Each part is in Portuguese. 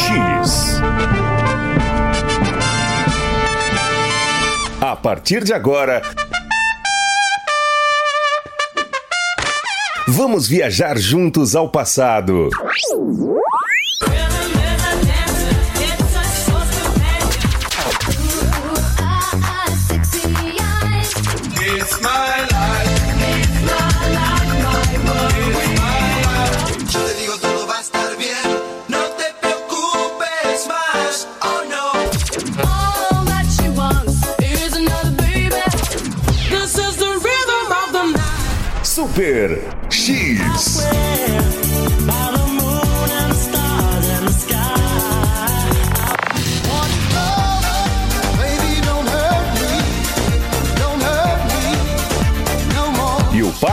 X. A partir de agora. Vamos viajar juntos ao passado.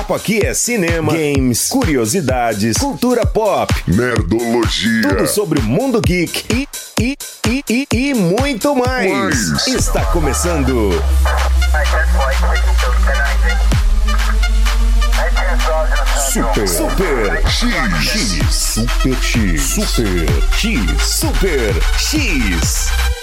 Papo aqui é cinema, games, curiosidades, cultura pop, Nerdologia. tudo sobre o mundo geek e, e, e, e, e muito mais. Mais. Está começando Super. Super X. X. Super X. Super X. Super X. Tá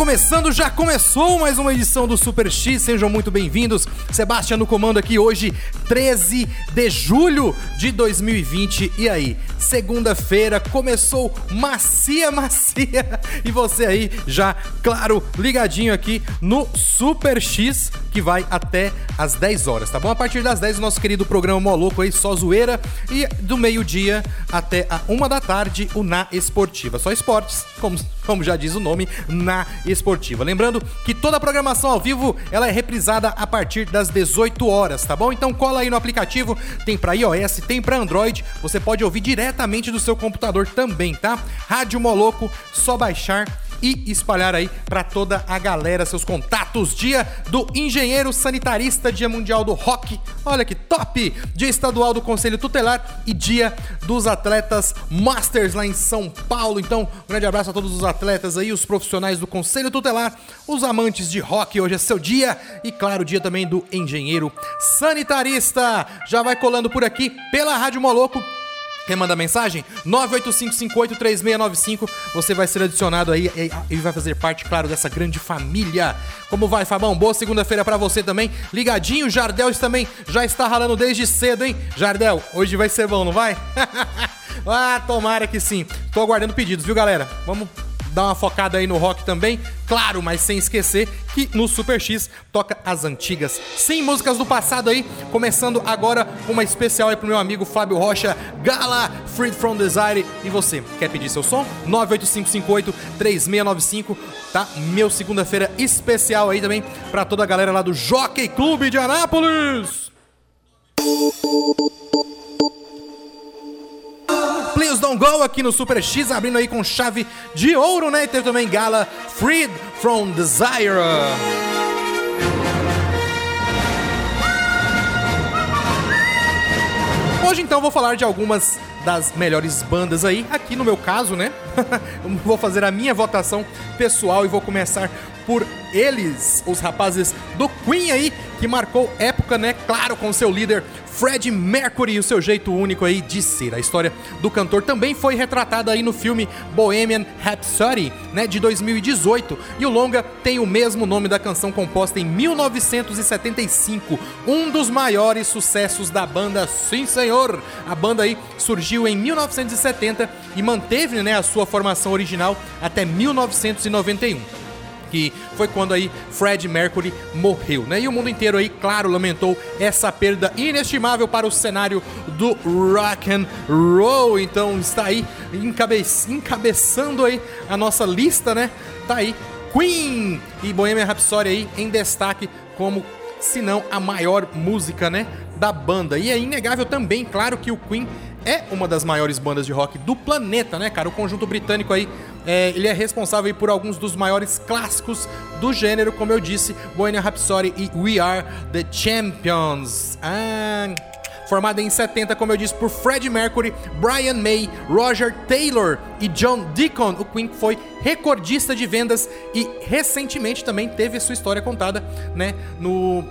começando, já começou mais uma edição do Super X, sejam muito bem-vindos. Sebastião no comando aqui hoje, 13 de julho de 2020. E aí, segunda-feira começou macia, macia. E você aí já, claro, ligadinho aqui no Super X, que vai até às 10 horas, tá bom? A partir das 10, o nosso querido programa Moloco aí, só zoeira. E do meio-dia até a uma da tarde, o Na Esportiva. Só esportes, como, como já diz o nome, Na Esportiva. Lembrando que toda a programação ao vivo, ela é reprisada a partir das 18 horas, tá bom? Então cola aí no aplicativo, tem pra iOS, tem pra Android, você pode ouvir diretamente do seu computador também, tá? Rádio Moloco, só baixar e espalhar aí para toda a galera seus contatos. Dia do engenheiro sanitarista, dia mundial do rock. Olha que top! Dia estadual do Conselho Tutelar e dia dos atletas Masters lá em São Paulo. Então, um grande abraço a todos os atletas aí, os profissionais do Conselho Tutelar, os amantes de rock. Hoje é seu dia e claro, dia também do engenheiro sanitarista. Já vai colando por aqui pela Rádio Moloco Quer mandar mensagem? 985583695. Você vai ser adicionado aí e- vai fazer parte, claro, dessa grande família. Como vai, Fabão? Boa segunda-feira pra você também. Ligadinho, Jardel também já está ralando desde cedo, hein? Jardel, hoje vai ser bom, não vai? ah, tomara que sim. Tô aguardando pedidos, viu, galera? Vamos dar uma focada aí no rock também, claro, mas sem esquecer que no Super X toca as antigas, sim, músicas do passado aí, começando agora uma especial aí pro meu amigo Fábio Rocha, Gala, Freed from Desire, e você, quer pedir seu som? 98558-3695, tá? Meu segunda-feira especial aí também pra toda a galera lá do Jockey Clube de Anápolis! Please Don't Go aqui no Super X, abrindo aí com chave de ouro, né? E teve também Gala Freed from Desire. Hoje então vou falar de algumas das melhores bandas aí, aqui no meu caso, né? Vou fazer a minha votação pessoal e vou começar por eles, os rapazes do Queen aí, que marcou época, né? Claro, com seu líder Fred Mercury e o seu jeito único aí de ser. A história do cantor também foi retratada aí no filme Bohemian Rhapsody, né, de 2018. E o longa tem o mesmo nome da canção composta em 1975, um dos maiores sucessos da banda, sim senhor. A banda aí surgiu em 1970 e manteve, né, a sua formação original até 1991 que foi quando aí Fred Mercury morreu, né? E o mundo inteiro aí, claro, lamentou essa perda inestimável para o cenário do rock and roll. Então está aí encabe encabeçando aí a nossa lista, né? Tá aí Queen e Bohemian Rhapsody aí em destaque como se não a maior música, né, da banda. E é inegável também, claro, que o Queen é uma das maiores bandas de rock do planeta, né, cara? O conjunto britânico aí, é, ele é responsável por alguns dos maiores clássicos do gênero, como eu disse, Bohemian Rhapsody e We Are The Champions. Ah... Formada em 70, como eu disse, por Freddie Mercury, Brian May, Roger Taylor e John Deacon, o Queen foi recordista de vendas e recentemente também teve sua história contada, né, no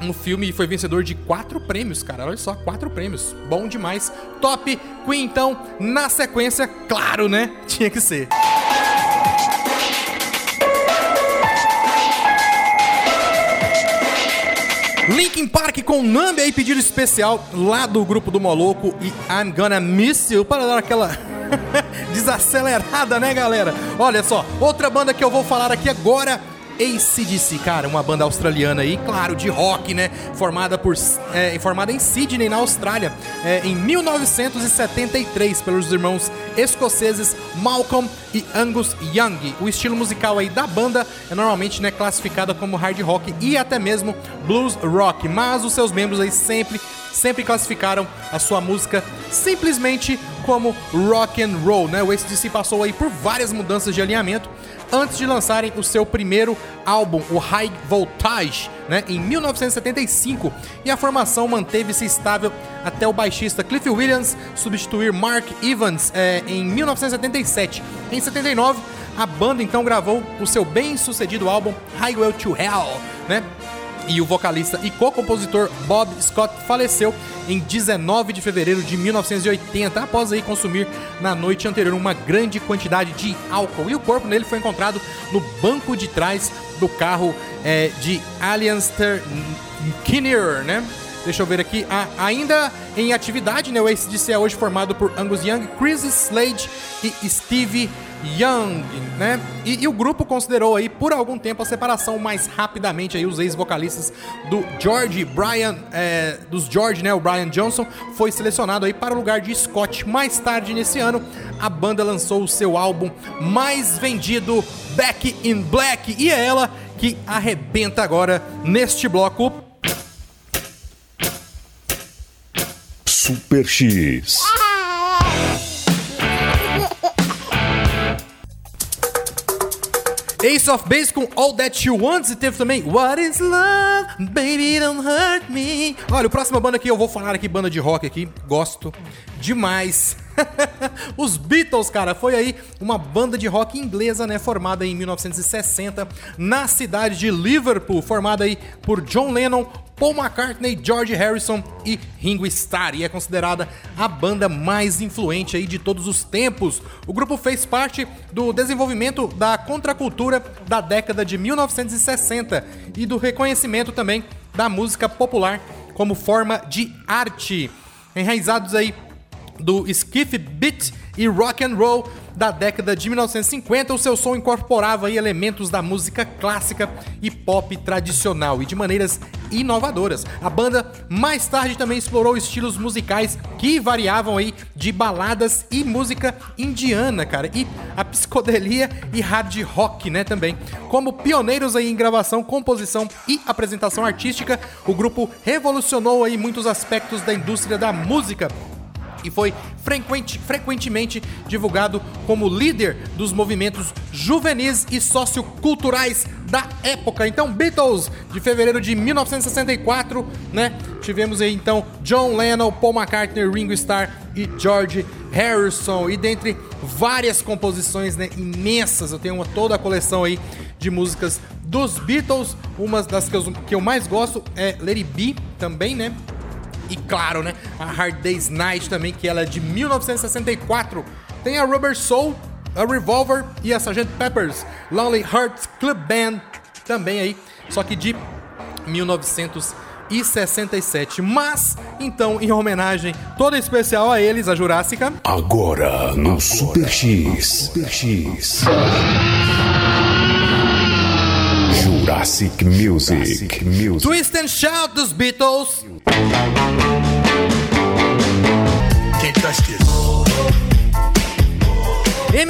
um filme foi vencedor de quatro prêmios, cara. Olha só, quatro prêmios. Bom demais. Top Queen, então, na sequência, claro, né? Tinha que ser. Linkin Park com Numb aí, pedido especial lá do grupo do Moloco e I'm Gonna Miss You para dar aquela desacelerada, né, galera? Olha só, outra banda que eu vou falar aqui agora ACDC, cara, uma banda australiana aí, claro, de rock, né? Formada, por, é, formada em Sydney, na Austrália, é, em 1973, pelos irmãos escoceses Malcolm e Angus Young. O estilo musical aí da banda é normalmente né, classificada como hard rock e até mesmo blues rock, mas os seus membros aí sempre sempre classificaram a sua música simplesmente como rock and roll, né? O ACDC passou aí por várias mudanças de alinhamento, antes de lançarem o seu primeiro álbum, o High Voltage, né, em 1975, e a formação manteve-se estável até o baixista Cliff Williams substituir Mark Evans é, em 1977. Em 79, a banda então gravou o seu bem-sucedido álbum Highway to Hell, né? E o vocalista e co-compositor Bob Scott faleceu em 19 de fevereiro de 1980, após aí consumir na noite anterior uma grande quantidade de álcool. E o corpo dele foi encontrado no banco de trás do carro é, de Alianster Kinnear, né? Deixa eu ver aqui. Ah, ainda em atividade, né? O ACDC é hoje formado por Angus Young, Chris Slade e Steve Young, né? E, e, o grupo considerou aí por algum tempo a separação mais rapidamente aí os ex-vocalistas do George Brian, é, dos George, né? O Brian Johnson foi selecionado aí para o lugar de Scott. Mais tarde nesse ano, a banda lançou o seu álbum mais vendido, Back in Black, e é ela que arrebenta agora neste bloco. Super X. Ace of Base com All That She Wants e teve também What Is Love, Baby Don't Hurt Me. Olha, o próximo banda que eu vou falar aqui, banda de rock aqui, gosto demais. Os Beatles, cara, foi aí uma banda de rock inglesa, né, formada em 1960 na cidade de Liverpool, formada aí por John Lennon, Paul McCartney, George Harrison e Ringo Starr e é considerada a banda mais influente aí de todos os tempos. O grupo fez parte do desenvolvimento da contracultura da década de 1960 e do reconhecimento também da música popular como forma de arte. Enraizados aí do skiff beat e rock and roll da década de 1950, o seu som incorporava elementos da música clássica e pop tradicional e de maneiras inovadoras. A banda mais tarde também explorou estilos musicais que variavam aí de baladas e música indiana, cara, e a psicodelia e hard rock, né, também. Como pioneiros aí em gravação, composição e apresentação artística, o grupo revolucionou aí muitos aspectos da indústria da música e foi frequente, frequentemente divulgado como líder dos movimentos juvenis e socioculturais da época. Então, Beatles, de fevereiro de 1964, né? Tivemos aí então John Lennon, Paul McCartney, Ringo Starr e George Harrison. E dentre várias composições né, imensas, eu tenho uma, toda a coleção aí de músicas dos Beatles. Uma das que eu, que eu mais gosto é Lady B também, né? E claro, né? A Hard Day's Night também, que ela é de 1964. Tem a Rubber Soul, a Revolver e a Sgt. Pepper's Lonely Hearts Club Band também aí, só que de 1967. Mas, então, em homenagem toda especial a eles, a Jurássica. Agora no Super X. Super X. Jurassic Music. Jurassic Music. Twist and Shout dos Beatles.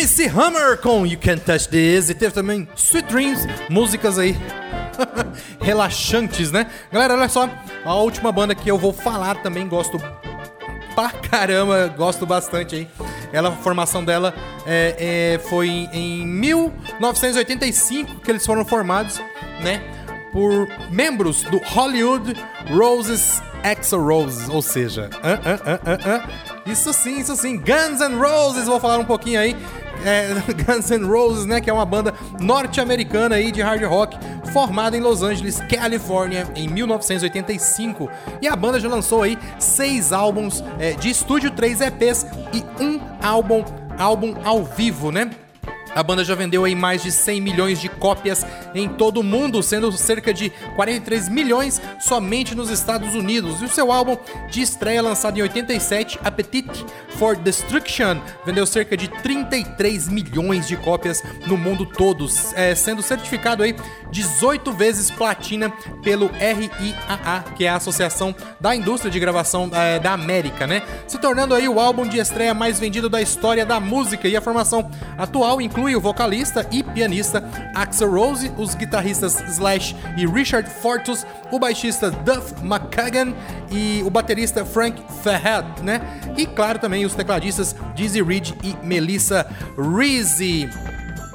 MC Hammer com You Can't Touch This. E teve também Sweet Dreams, músicas aí relaxantes, né? Galera, olha só, a última banda que eu vou falar também gosto pra caramba, gosto bastante aí. Ela, a formação dela é, é, foi em 1985 que eles foram formados, né? Por membros do Hollywood Roses Exo Roses, ou seja, uh, uh, uh, isso sim, isso sim, Guns N' Roses, vou falar um pouquinho aí. É, Guns N' Roses, né, que é uma banda norte-americana aí de hard rock, formada em Los Angeles, Califórnia, em 1985. E a banda já lançou aí seis álbuns é, de estúdio, três EPs e um álbum, álbum ao vivo, né? A banda já vendeu aí mais de 100 milhões de cópias em todo o mundo, sendo cerca de 43 milhões somente nos Estados Unidos. E o seu álbum de estreia, lançado em 87, Appetite for Destruction, vendeu cerca de 33 milhões de cópias no mundo todo, é, sendo certificado aí 18 vezes platina pelo RIAA, que é a Associação da Indústria de Gravação é, da América, né? Se tornando aí o álbum de estreia mais vendido da história da música. E a formação atual inclui inclui o vocalista e pianista Axel Rose, os guitarristas Slash e Richard Fortus, o baixista Duff McKagan e o baterista Frank Fahad, né? E claro também os tecladistas Dizzy Reed e Melissa Reese.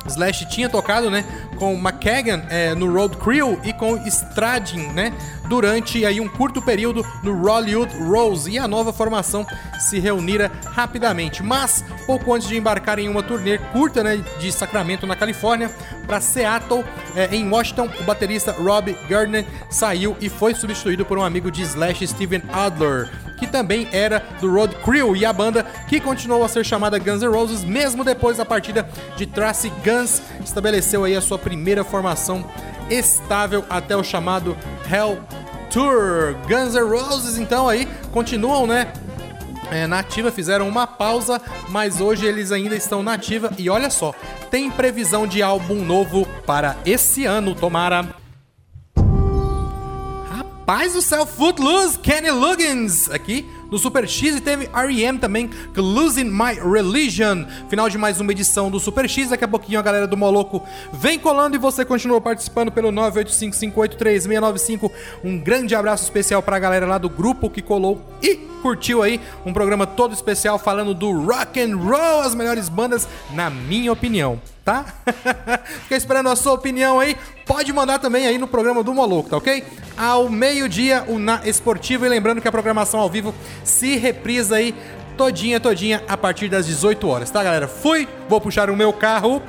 Slash tinha tocado, né, com McKagan é, no Road Crew e com Stradin, né, durante aí um curto período no Hollywood Rose e a nova formação se reunira rapidamente. Mas pouco antes de embarcar em uma turnê curta, né, de Sacramento na Califórnia para Seattle, é, em Washington, o baterista Rob Gardner saiu e foi substituído por um amigo de Slash, Steven Adler que também era do Road Crew e a banda que continuou a ser chamada Guns N' Roses mesmo depois da partida de Tracy Guns, estabeleceu aí a sua primeira formação estável até o chamado Hell Tour. Guns N' Roses então aí continuam, né? É, na ativa fizeram uma pausa, mas hoje eles ainda estão na ativa e olha só, tem previsão de álbum novo para esse ano, tomara. Paz do céu, Footloose, Kenny Loggins, aqui no Super X e teve R.E.M. também, Losing My Religion. Final de mais uma edição do Super X, daqui a pouquinho a galera do Moloco vem colando e você continua participando pelo 985583695. Um grande abraço especial pra galera lá do grupo que colou e curtiu aí um programa todo especial falando do rock and roll, as melhores bandas na minha opinião tá? Fica esperando a sua opinião aí. Pode mandar também aí no programa do Moloco, tá ok? Ao meio-dia, o Na Esportivo. E lembrando que a programação ao vivo se reprisa aí todinha, todinha a partir das 18 horas, tá, galera? Fui, vou puxar o meu carro.